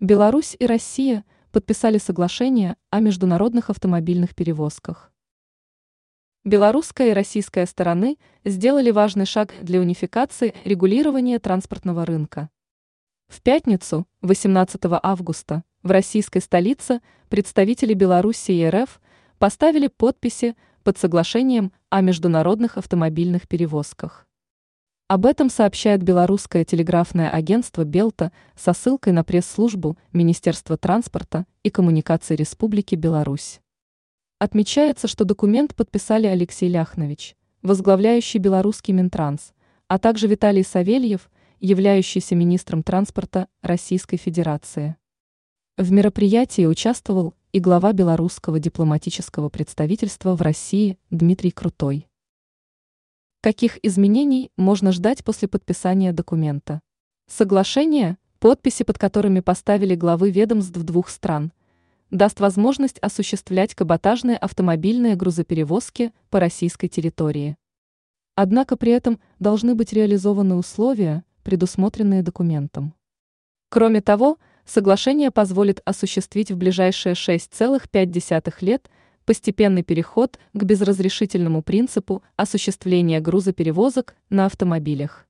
Беларусь и Россия подписали соглашение о международных автомобильных перевозках. Белорусская и российская стороны сделали важный шаг для унификации регулирования транспортного рынка. В пятницу, 18 августа, в российской столице представители Беларуси и РФ поставили подписи под соглашением о международных автомобильных перевозках. Об этом сообщает белорусское телеграфное агентство «Белта» со ссылкой на пресс-службу Министерства транспорта и коммуникаций Республики Беларусь. Отмечается, что документ подписали Алексей Ляхнович, возглавляющий белорусский Минтранс, а также Виталий Савельев, являющийся министром транспорта Российской Федерации. В мероприятии участвовал и глава белорусского дипломатического представительства в России Дмитрий Крутой. Каких изменений можно ждать после подписания документа? Соглашение, подписи под которыми поставили главы ведомств двух стран, даст возможность осуществлять каботажные автомобильные грузоперевозки по российской территории. Однако при этом должны быть реализованы условия, предусмотренные документом. Кроме того, соглашение позволит осуществить в ближайшие 6,5 лет – постепенный переход к безразрешительному принципу осуществления грузоперевозок на автомобилях.